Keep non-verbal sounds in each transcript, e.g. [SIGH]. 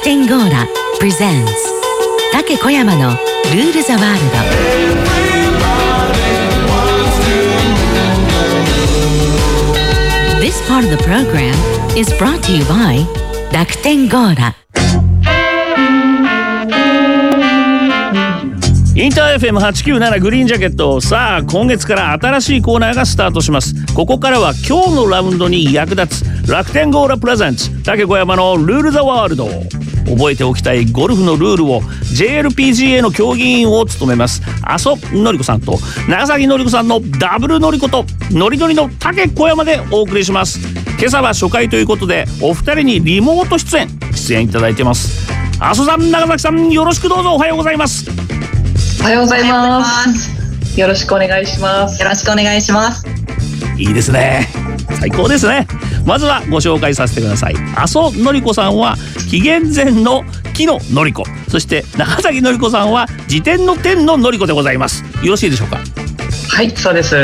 楽天ゴーラプレゼンツ竹小山のルールザワールド This part of the program is brought to you by 楽天ゴーラインター FM897 グリーンジャケットさあ今月から新しいコーナーがスタートします。ここからは今日のラウンドに役立つ楽天ゴーラプレゼンツ竹小山のルールザワールド覚えておきたいゴルフのルールを JLPGA の競技委員を務めます阿蘇のり子さんと長崎のり子さんのダブルのり子とノリノリの竹小山でお送りします今朝は初回ということでお二人にリモート出演出演いただいてます阿蘇さん長崎さんよろしくどうぞおはようございますおはようございます。よろしくお願いします。よろしくお願いします。いいですね最高ですねまずはご紹介させてください阿蘇のり子さんは紀元前の木ののり子そして長崎のり子さんは自天の天ののり子でございますよろしいでしょうか？はい、そうです。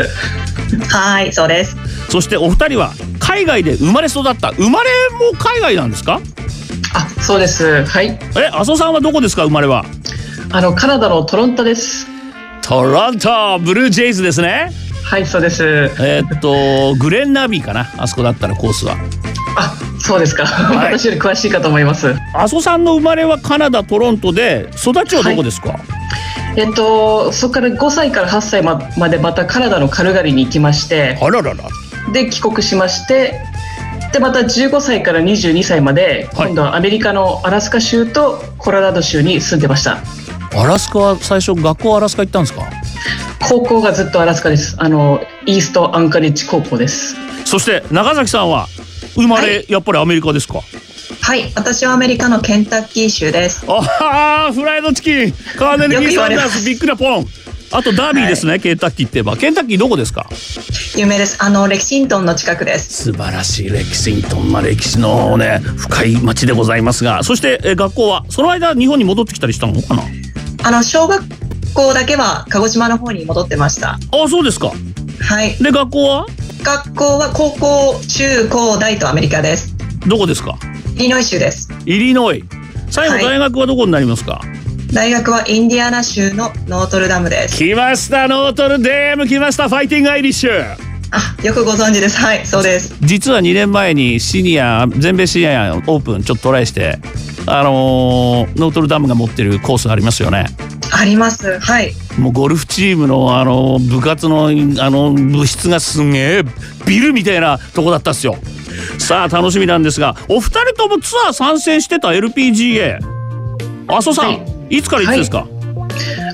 はい、そうです。そしてお二人は海外で生まれ育った生まれも海外なんですか？あ、そうです。はい。え阿蘇さんはどこですか生まれは？あのカナダのトロントです。トロントブルージェイズですねはい、そうです。えーっとグレンナビーかな？あそこだったらコースは。あ、そうですか。い。私より詳しいかと思います。阿蘇さんの生まれはカナダトロントで育ちはどこですか、えっと、そこから5歳から8歳ままでまたカナダのカルガリーに行きまして、あららら。で帰国しまして、でまた15歳から22歳まで、はい。今度はアメリカのアラスカ州とコロラド州に住んでました。アラスカは最初学校アラスカ行ったんですか？高校がずっとアラスカです。あのイーストアンカレッジ高校です。そして長崎さんは生まれ、はやっぱりアメリカですか？はい、私はアメリカのケンタッキー州です。ああフライドチキン。カーネル・ギーサンダースビッグなポン。あとダービーですね、ケンタッキーって言えば。ケンタッキーどこですか？有名です。あのレキシントンの近くです。素晴らしいレキシントン。まあ歴史のね深い町でございますが。そしてえ学校はその間日本に戻ってきたりしたのかな？あの小学校だけは鹿児島の方に戻ってました。ああそうですかはい、で学校は？学校は高校、中高大とアメリカです。どこですか？イリノイ州です。イリノイ最後はい大学はどこになりますか、大学はインディアナ州のノートルダムです。来ましたノートルデーム来ましたファイティングアイリッシュあ、よくご存知です。はい、そうです。実は2年前にシニア全米シニアオープンちょっとトライしてあのーノートルダムが持ってるコースありますよねあります。はい。もうゴルフチームのあの部活のあの部室がすんげえビルみたいなとこだったっすよ。さあ楽しみなんですがお二人ともツアー参戦してた LPGA 阿蘇さん、、はい。つからいつですか、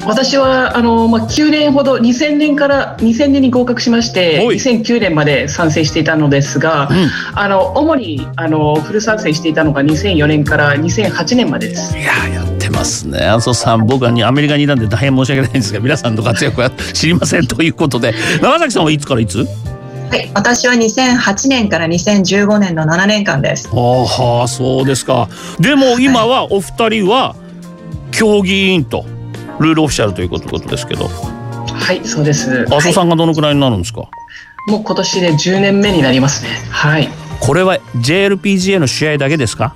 私はあの、まあ、9年ほど2000年から2000年に合格しましてはい。2009年まで参戦していたのですが、うん。あの主にあのフル参戦していたのが2004年から2008年までです。いやーやってますね。阿蘇さん僕はにアメリカにいたんで大変申し訳ないんですが皆さんの活躍は [LAUGHS] 知りませんということで。長崎さんはいつからいつ？はい、私は2008年から2015年の7年間です。ああそうですか。でも今はお二人は競技委員とルールオフィシャルということですけどはいそうです。阿蘇さんがどのくらいになるんですか、もう今年で10年目になりますね。はい。これは JLPGA の試合だけですか？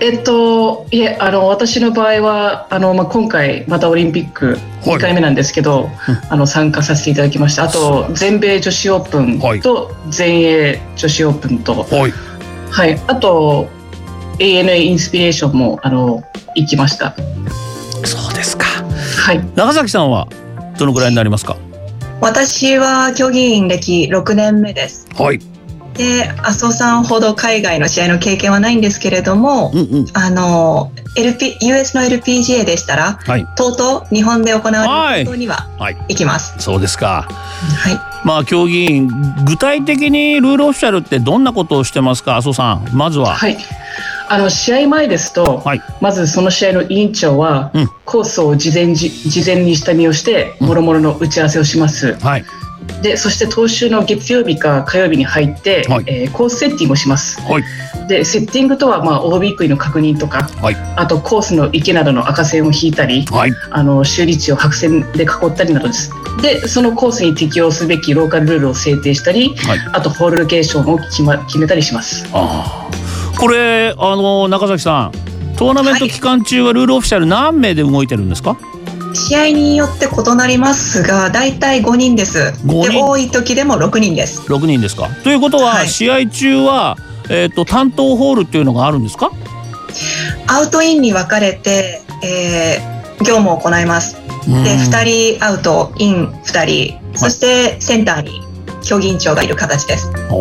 えっといえあの私の場合はあのまあ今回またオリンピックはい2回目なんですけど、あの参加させていただきました。あと全米女子オープはいンと全英女子オープンと、はいはい、あと ANA インスピレーションもあの行きました。はい。長崎さんはどのくらいになりますか？私は競技員歴6年目です。はいで、阿蘇さんほど海外の試合の経験はないんですけれども、うんうんあの、LP、US の LPGA でしたら、はいとうとう日本で行われることにははい行きます。そうですかはい。まあ競技員具体的にルールオフィシャルってどんなことをしてますか？阿蘇さんまずははい。あの試合前ですと、はい。まずその試合の委員長は、うん。コースを事前じ事前に下見をして、うん。もろもろの打ち合わせをします。はい。で、そして当週の月曜日か火曜日に入って、はい。えーコースセッティングをします。はい。で、セッティングとはまあ OB 食いの確認とか、はい。あとコースの池などの赤線を引いたり、はい。あの修理地を白線で囲ったりなどです。で、そのコースに適用すべきローカルルールを制定したり、はい。あとホールロケーションを決,、ま、決めたりします。ああこれあの中崎さんトーナメント期間中はルールオフィシャル何名で動いてるんですか、試合によって異なりますが、だいたい5人です。5人。で、多い時でも6人です。6人ですか？ということは、はい。試合中は、えー、と担当ホールっていうのがあるんですか？アウトインに分かれて、えー業務を行います。うん。で、2人アウト、イン2人、そしてセンターに競技委員長がいる形です。お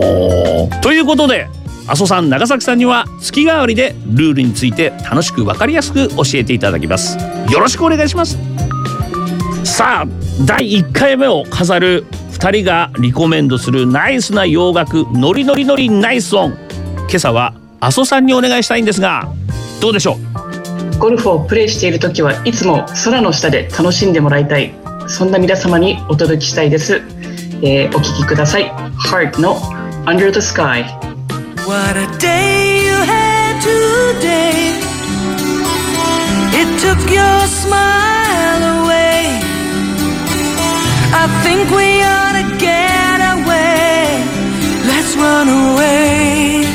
ー。ということで阿蘇さん長崎さんには月替わりでルールについて楽しく分かりやすく教えていただきます。よろしくお願いします。さあ第1回目を飾る2人がリコメンドするナイスな洋楽ノリノリノリナイスオン。今朝は阿蘇さんにお願いしたいんですがどうでしょう？ゴルフをプレーしている時はいつも空の下で楽しんでもらいたい。そんな皆様にお届けしたいです、えーお聞きください。Heart の Under the Sky What a day you had today. It took your smile away. I think we ought to get away. Let's run away.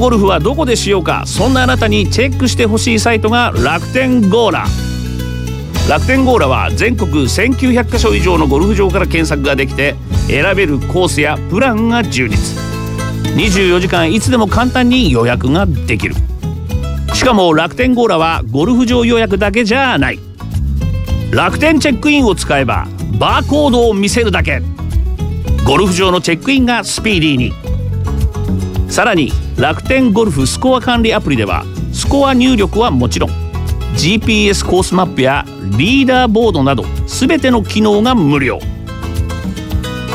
ゴルフはどこでしようか。そんなあなたにチェックしてほしいサイトが楽天ゴーラ。楽天ゴーラは全国1900カ所以上のゴルフ場から検索ができて選べるコースやプランが充実。24時間いつでも簡単に予約ができる。しかも楽天ゴーラはゴルフ場予約だけじゃない。楽天チェックインを使えばバーコードを見せるだけ。ゴルフ場のチェックインがスピーディーに。さらに楽天ゴルフスコア管理アプリではスコア入力はもちろん GPS コースマップやリーダーボードなど全ての機能が無料。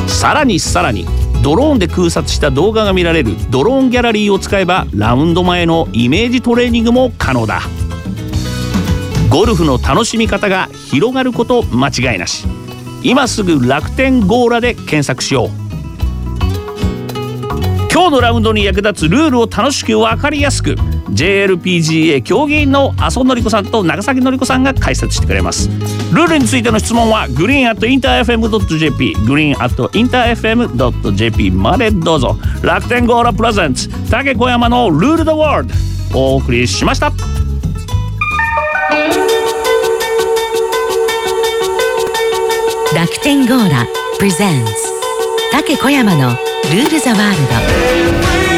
さらにさらにドローンで空撮した動画が見られるドローンギャラリーを使えばラウンド前のイメージトレーニングも可能だ。ゴルフの楽しみ方が広がること間違いなし。今すぐ楽天ゴーラで検索しよう。今日のラウンドに役立つルールを楽しく分かりやすく JLPGA 競技員の麻生典子さんと長崎典子さんが解説してくれます。ルールについての質問はグリーン at interfm.jp グリーン at interfm.jp までどうぞ。楽天ゴーラプレゼンツ竹小山のルールドワールドお送りしました。楽天ゴーラ presents 竹小山のルールザワールド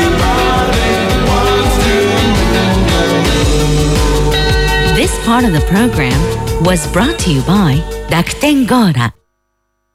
This part of the program was brought to you by 楽天ゴーラ